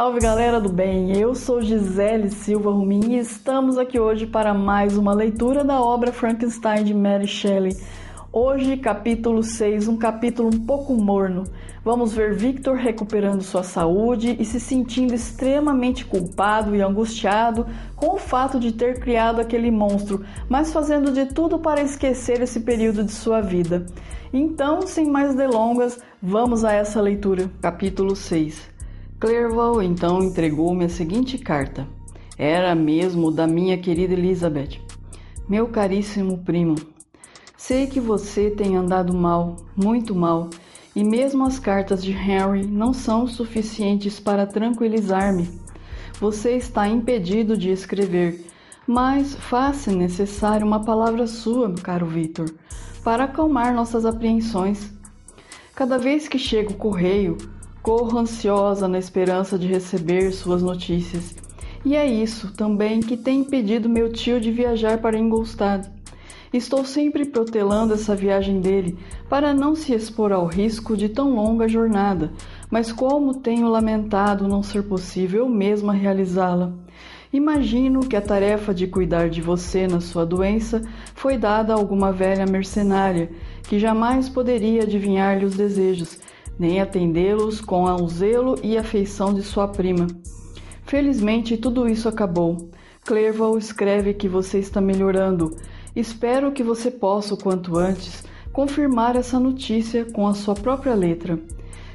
Salve galera do bem, eu sou Gisele Silva Rumin e estamos aqui hoje para mais uma leitura da obra Frankenstein de Mary Shelley. Hoje, capítulo 6, um capítulo um pouco morno. Vamos ver Victor recuperando sua saúde e se sentindo extremamente culpado e angustiado com o fato de ter criado aquele monstro, mas fazendo de tudo para esquecer esse período de sua vida. Então, sem mais delongas, vamos a essa leitura. Capítulo 6 Clerval então entregou-me a seguinte carta. Era mesmo da minha querida Elizabeth. Meu caríssimo primo, sei que você tem andado mal, muito mal, e mesmo as cartas de Henry não são suficientes para tranquilizar-me. Você está impedido de escrever, mas faz-se necessário uma palavra sua, caro Victor, para acalmar nossas apreensões. Cada vez que chega o correio, Corro ansiosa na esperança de receber suas notícias. E é isso também que tem impedido meu tio de viajar para Ingolstadt. Estou sempre protelando essa viagem dele para não se expor ao risco de tão longa jornada, mas como tenho lamentado não ser possível eu mesma realizá-la. Imagino que a tarefa de cuidar de você na sua doença foi dada a alguma velha mercenária que jamais poderia adivinhar-lhe os desejos nem atendê-los com o zelo e afeição de sua prima. Felizmente tudo isso acabou. Clerval escreve que você está melhorando. Espero que você possa, o quanto antes, confirmar essa notícia com a sua própria letra.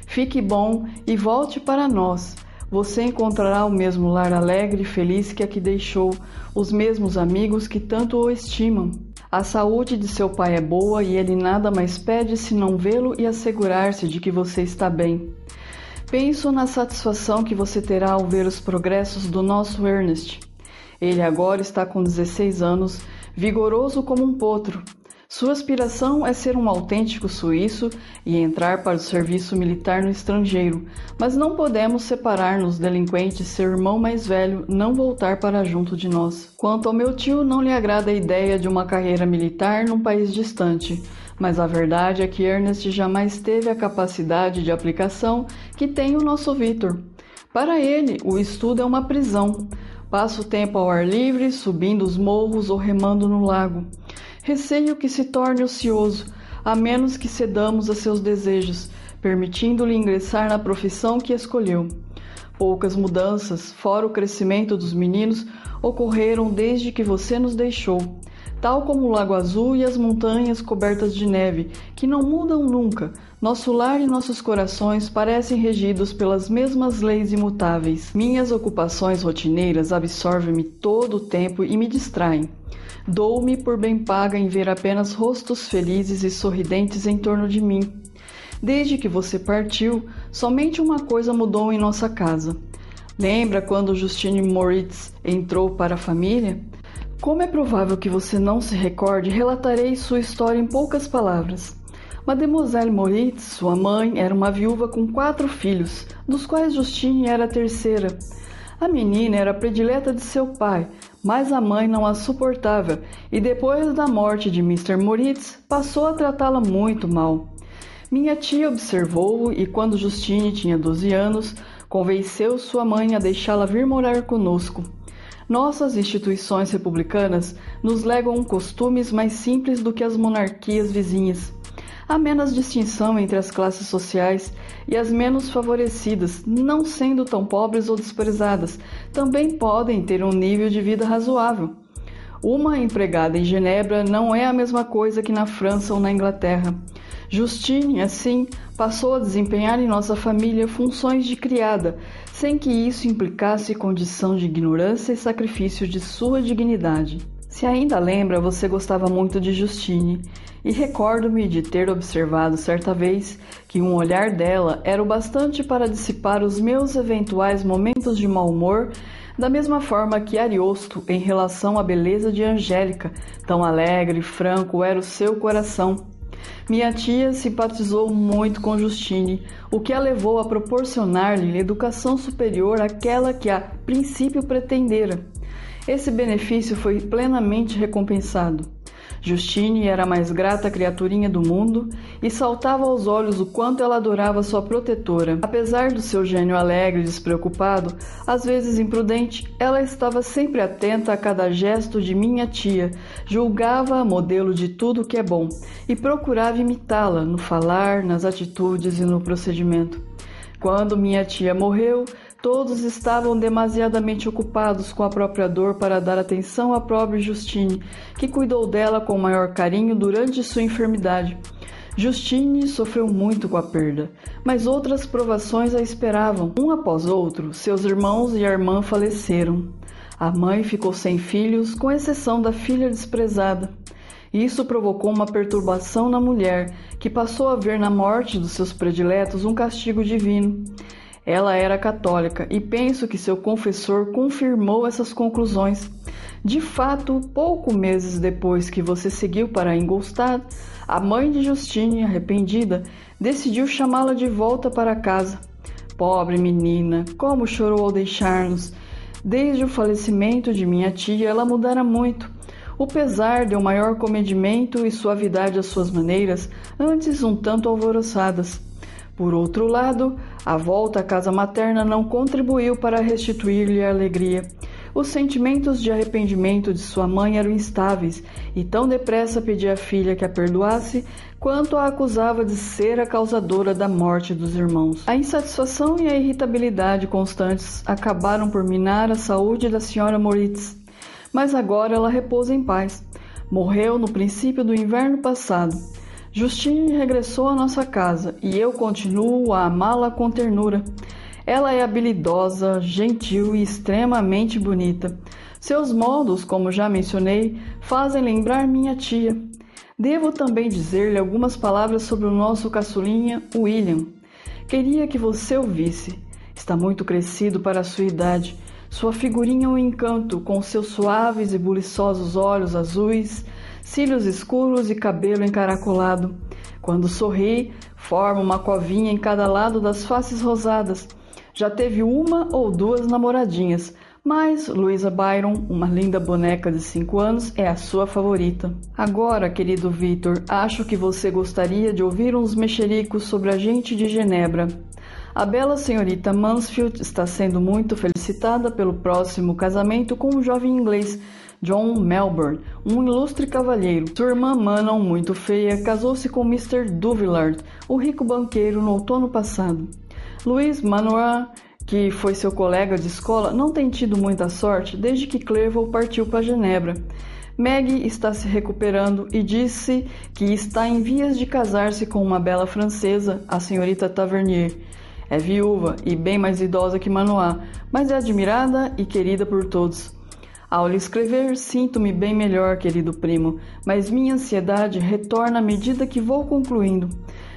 Fique bom e volte para nós. Você encontrará o mesmo lar alegre e feliz que aqui deixou, os mesmos amigos que tanto o estimam. A saúde de seu pai é boa e ele nada mais pede senão vê-lo e assegurar-se de que você está bem. Penso na satisfação que você terá ao ver os progressos do nosso Ernest. Ele agora está com 16 anos, vigoroso como um potro, sua aspiração é ser um autêntico suíço e entrar para o serviço militar no estrangeiro, mas não podemos separar-nos delinquentes seu irmão mais velho não voltar para junto de nós. Quanto ao meu tio, não lhe agrada a ideia de uma carreira militar num país distante, mas a verdade é que Ernest jamais teve a capacidade de aplicação que tem o nosso Victor. Para ele, o estudo é uma prisão. Passa o tempo ao ar livre, subindo os morros ou remando no lago. Receio que se torne ocioso, a menos que cedamos a seus desejos, permitindo-lhe ingressar na profissão que escolheu. Poucas mudanças, fora o crescimento dos meninos, ocorreram desde que você nos deixou, tal como o Lago Azul e as montanhas cobertas de neve, que não mudam nunca. Nosso lar e nossos corações parecem regidos pelas mesmas leis imutáveis. Minhas ocupações rotineiras absorvem-me todo o tempo e me distraem. Dou-me por bem paga em ver apenas rostos felizes e sorridentes em torno de mim. Desde que você partiu, somente uma coisa mudou em nossa casa. Lembra quando Justine Moritz entrou para a família? Como é provável que você não se recorde, relatarei sua história em poucas palavras. Mademoiselle Moritz, sua mãe, era uma viúva com quatro filhos, dos quais Justine era a terceira. A menina era predileta de seu pai, mas a mãe não a suportava e depois da morte de Mr. Moritz passou a tratá-la muito mal. Minha tia observou-o e, quando Justine tinha 12 anos, convenceu sua mãe a deixá-la vir morar conosco. Nossas instituições republicanas nos legam costumes mais simples do que as monarquias vizinhas. Há menos distinção entre as classes sociais e as menos favorecidas, não sendo tão pobres ou desprezadas, também podem ter um nível de vida razoável. Uma empregada em Genebra não é a mesma coisa que na França ou na Inglaterra. Justine, assim, passou a desempenhar em nossa família funções de criada, sem que isso implicasse condição de ignorância e sacrifício de sua dignidade. Se ainda lembra, você gostava muito de Justine e recordo-me de ter observado certa vez que um olhar dela era o bastante para dissipar os meus eventuais momentos de mau humor, da mesma forma que Ariosto em relação à beleza de Angélica, tão alegre e franco era o seu coração. Minha tia simpatizou muito com Justine, o que a levou a proporcionar-lhe educação superior àquela que a princípio pretendera. Esse benefício foi plenamente recompensado. Justine era a mais grata criaturinha do mundo e saltava aos olhos o quanto ela adorava sua protetora. Apesar do seu gênio alegre e despreocupado, às vezes imprudente, ela estava sempre atenta a cada gesto de minha tia, julgava-a modelo de tudo que é bom e procurava imitá-la no falar, nas atitudes e no procedimento. Quando minha tia morreu, Todos estavam demasiadamente ocupados com a própria dor para dar atenção à pobre Justine, que cuidou dela com maior carinho durante sua enfermidade. Justine sofreu muito com a perda, mas outras provações a esperavam. Um após outro, seus irmãos e a irmã faleceram. A mãe ficou sem filhos, com exceção da filha desprezada. Isso provocou uma perturbação na mulher, que passou a ver na morte dos seus prediletos um castigo divino. Ela era católica e penso que seu confessor confirmou essas conclusões. De fato, pouco meses depois que você seguiu para Ingolstadt, a mãe de Justine, arrependida, decidiu chamá-la de volta para casa. Pobre menina, como chorou ao deixar-nos. Desde o falecimento de minha tia, ela mudara muito. O pesar deu maior comedimento e suavidade às suas maneiras, antes um tanto alvoroçadas. Por outro lado, a volta à casa materna não contribuiu para restituir-lhe a alegria. Os sentimentos de arrependimento de sua mãe eram instáveis e tão depressa pedia à filha que a perdoasse quanto a acusava de ser a causadora da morte dos irmãos. A insatisfação e a irritabilidade constantes acabaram por minar a saúde da senhora Moritz, mas agora ela repousa em paz. Morreu no princípio do inverno passado. Justine regressou à nossa casa e eu continuo a amá-la com ternura. Ela é habilidosa, gentil e extremamente bonita. Seus modos, como já mencionei, fazem lembrar minha tia. Devo também dizer-lhe algumas palavras sobre o nosso caçulinha, William. Queria que você o visse. Está muito crescido para a sua idade. Sua figurinha é um encanto, com seus suaves e buliçosos olhos azuis, cílios escuros e cabelo encaracolado. Quando sorri, forma uma covinha em cada lado das faces rosadas. Já teve uma ou duas namoradinhas, mas Louisa Byron, uma linda boneca de 5 anos, é a sua favorita. Agora, querido Victor, acho que você gostaria de ouvir uns mexericos sobre a gente de Genebra. A bela senhorita Mansfield está sendo muito felicitada pelo próximo casamento com um jovem inglês John Melbourne, um ilustre cavalheiro. Sua irmã Manon, muito feia, casou-se com Mr. Duvillard, o rico banqueiro, no outono passado. Louis Manoir, que foi seu colega de escola, não tem tido muita sorte desde que Clerval partiu para Genebra. Maggie está se recuperando e disse que está em vias de casar-se com uma bela francesa, a senhorita Tavernier. É viúva e bem mais idosa que Manoir, mas é admirada e querida por todos. Ao lhe escrever, sinto-me bem melhor, querido primo, mas minha ansiedade retorna à medida que vou concluindo.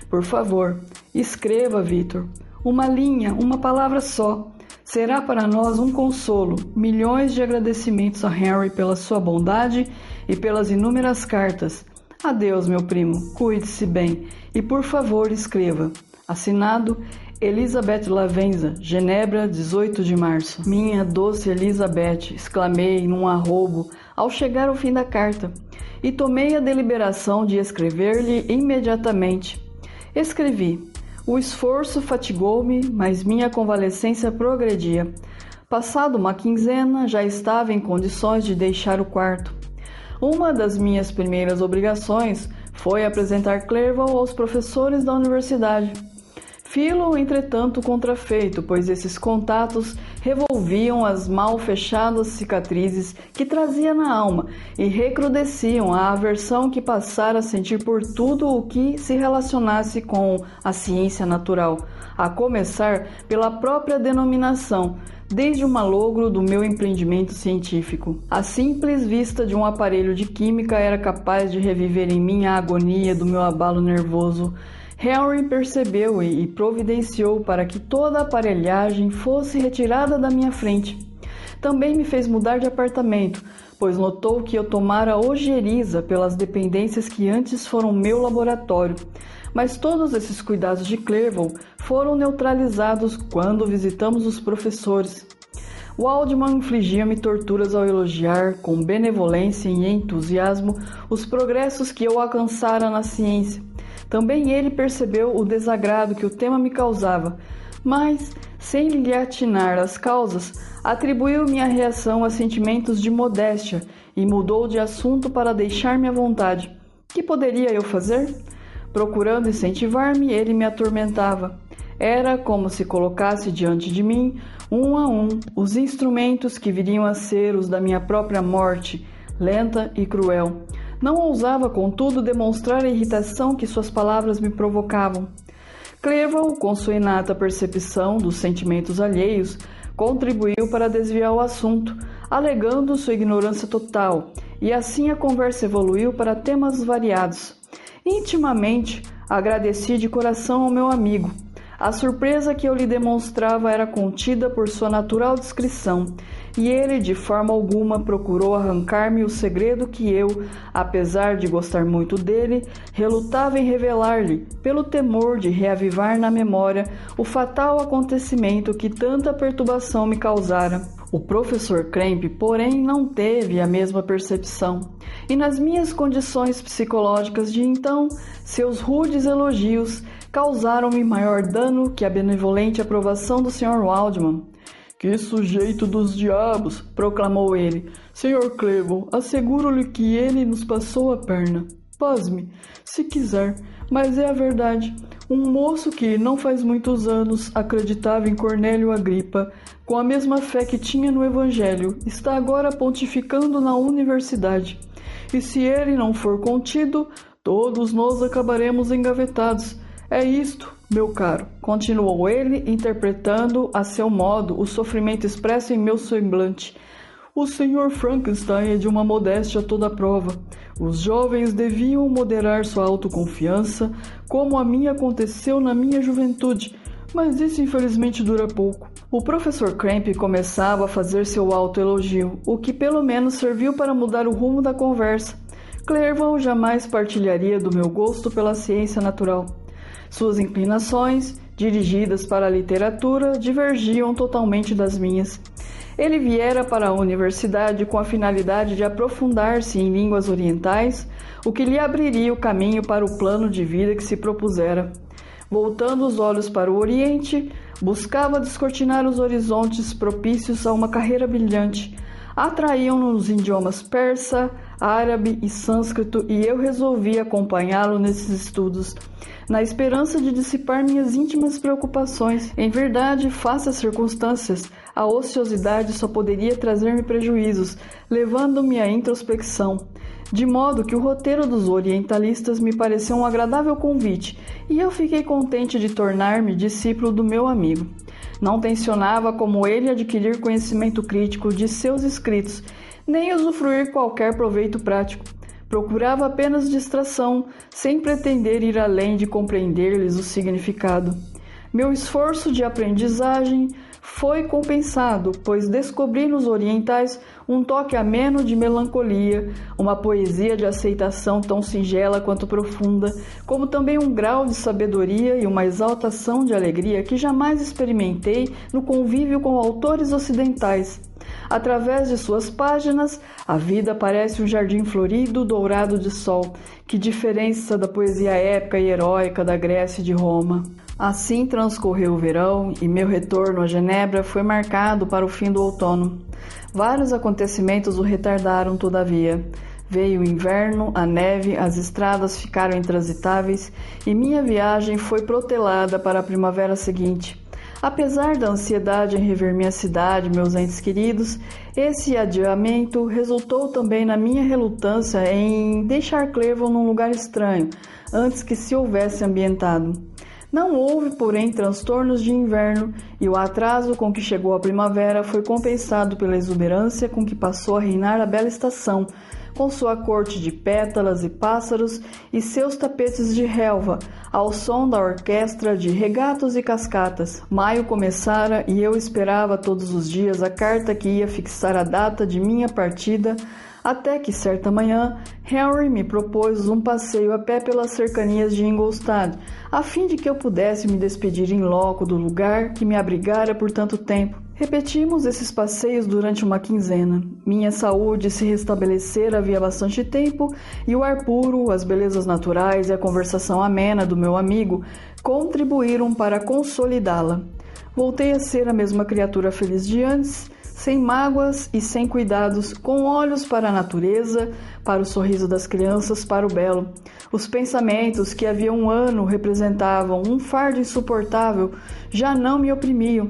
Por favor, escreva, Vitor. Uma linha, uma palavra só. Será para nós um consolo. Milhões de agradecimentos a Henry pela sua bondade e pelas inúmeras cartas. Adeus, meu primo. Cuide-se bem e, por favor, escreva. Assinado Elizabeth Lavenza, Genebra, 18 de março. Minha doce Elizabeth, exclamei num arrobo ao chegar ao fim da carta, e tomei a deliberação de escrever-lhe imediatamente. Escrevi. O esforço fatigou-me, mas minha convalescência progredia. Passado uma quinzena, já estava em condições de deixar o quarto. Uma das minhas primeiras obrigações foi apresentar Clerval aos professores da universidade. Filo, entretanto, contrafeito, pois esses contatos revolviam as mal fechadas cicatrizes que trazia na alma e recrudesciam a aversão que passara a sentir por tudo o que se relacionasse com a ciência natural, a começar pela própria denominação, desde o malogro do meu empreendimento científico. A simples vista de um aparelho de química era capaz de reviver em mim a agonia do meu abalo nervoso Henry percebeu e providenciou para que toda a aparelhagem fosse retirada da minha frente. Também me fez mudar de apartamento, pois notou que eu tomara ojeriza pelas dependências que antes foram meu laboratório. Mas todos esses cuidados de Clerval foram neutralizados quando visitamos os professores. Waldman infligia-me torturas ao elogiar, com benevolência e entusiasmo, os progressos que eu alcançara na ciência. Também ele percebeu o desagrado que o tema me causava, mas, sem lhe atinar as causas, atribuiu minha reação a sentimentos de modéstia e mudou de assunto para deixar-me à vontade. Que poderia eu fazer? Procurando incentivar-me, ele me atormentava. Era como se colocasse diante de mim, um a um, os instrumentos que viriam a ser os da minha própria morte, lenta e cruel. Não ousava, contudo, demonstrar a irritação que suas palavras me provocavam. Cleval, com sua inata percepção dos sentimentos alheios, contribuiu para desviar o assunto, alegando sua ignorância total, e assim a conversa evoluiu para temas variados. Intimamente, agradeci de coração ao meu amigo a surpresa que eu lhe demonstrava era contida por sua natural discrição, e ele de forma alguma procurou arrancar-me o segredo que eu, apesar de gostar muito dele, relutava em revelar-lhe, pelo temor de reavivar na memória o fatal acontecimento que tanta perturbação me causara. O professor Kremp, porém, não teve a mesma percepção, e nas minhas condições psicológicas de então, seus rudes elogios causaram-me maior dano que a benevolente aprovação do Sr. Waldman. Que sujeito dos diabos! proclamou ele. Sr. Clevel, asseguro-lhe que ele nos passou a perna. Pasme, se quiser, mas é a verdade. Um moço que, não faz muitos anos, acreditava em Cornélio Agripa, com a mesma fé que tinha no Evangelho, está agora pontificando na universidade. E se ele não for contido, todos nós acabaremos engavetados é isto, meu caro, continuou ele, interpretando a seu modo o sofrimento expresso em meu semblante. O Sr. Frankenstein é de uma modéstia toda prova. Os jovens deviam moderar sua autoconfiança, como a minha aconteceu na minha juventude, mas isso infelizmente dura pouco. O professor Cramp começava a fazer seu autoelogio, o que pelo menos serviu para mudar o rumo da conversa. Clerval jamais partilharia do meu gosto pela ciência natural. Suas inclinações, dirigidas para a literatura, divergiam totalmente das minhas. Ele viera para a universidade com a finalidade de aprofundar-se em línguas orientais, o que lhe abriria o caminho para o plano de vida que se propusera. Voltando os olhos para o Oriente, buscava descortinar os horizontes propícios a uma carreira brilhante. Atraíam-no os idiomas persa, árabe e sânscrito e eu resolvi acompanhá-lo nesses estudos na esperança de dissipar minhas íntimas preocupações. Em verdade, face às circunstâncias, a ociosidade só poderia trazer-me prejuízos, levando-me à introspecção. De modo que o roteiro dos orientalistas me pareceu um agradável convite, e eu fiquei contente de tornar-me discípulo do meu amigo. Não tensionava, como ele, adquirir conhecimento crítico de seus escritos, nem usufruir qualquer proveito prático. Procurava apenas distração, sem pretender ir além de compreender-lhes o significado. Meu esforço de aprendizagem foi compensado, pois descobri nos orientais um toque ameno de melancolia, uma poesia de aceitação tão singela quanto profunda, como também um grau de sabedoria e uma exaltação de alegria que jamais experimentei no convívio com autores ocidentais. Através de suas páginas, a vida parece um jardim florido, dourado de sol. Que diferença da poesia épica e heróica da Grécia e de Roma. Assim transcorreu o verão e meu retorno a Genebra foi marcado para o fim do outono. Vários acontecimentos o retardaram, todavia. Veio o inverno, a neve, as estradas ficaram intransitáveis e minha viagem foi protelada para a primavera seguinte. Apesar da ansiedade em rever minha cidade, meus entes queridos, esse adiamento resultou também na minha relutância em deixar Cleveland num lugar estranho, antes que se houvesse ambientado. Não houve, porém, transtornos de inverno e o atraso com que chegou a primavera foi compensado pela exuberância com que passou a reinar a bela estação, com sua corte de pétalas e pássaros e seus tapetes de relva, ao som da orquestra de regatos e cascatas. Maio começara e eu esperava todos os dias a carta que ia fixar a data de minha partida, até que certa manhã Henry me propôs um passeio a pé pelas cercanias de Ingolstadt, a fim de que eu pudesse me despedir em loco do lugar que me abrigara por tanto tempo. Repetimos esses passeios durante uma quinzena. Minha saúde se restabelecera havia bastante tempo e o ar puro, as belezas naturais e a conversação amena do meu amigo contribuíram para consolidá-la. Voltei a ser a mesma criatura feliz de antes, sem mágoas e sem cuidados, com olhos para a natureza, para o sorriso das crianças, para o belo. Os pensamentos que havia um ano representavam um fardo insuportável já não me oprimiam.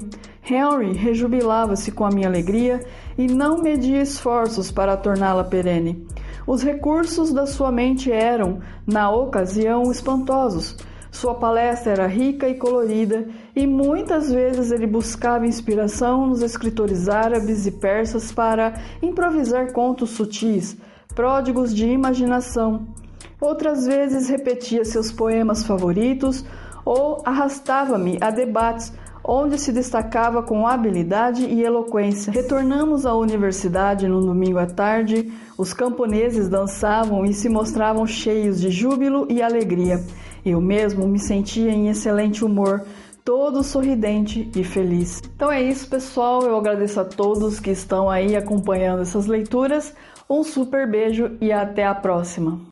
Henry rejubilava-se com a minha alegria e não media esforços para torná-la perene. Os recursos da sua mente eram, na ocasião, espantosos. Sua palestra era rica e colorida, e muitas vezes ele buscava inspiração nos escritores árabes e persas para improvisar contos sutis, pródigos de imaginação. Outras vezes repetia seus poemas favoritos ou arrastava-me a debates onde se destacava com habilidade e eloquência. Retornamos à universidade no domingo à tarde, os camponeses dançavam e se mostravam cheios de júbilo e alegria. Eu mesmo me sentia em excelente humor, todo sorridente e feliz. Então é isso, pessoal. Eu agradeço a todos que estão aí acompanhando essas leituras. Um super beijo e até a próxima.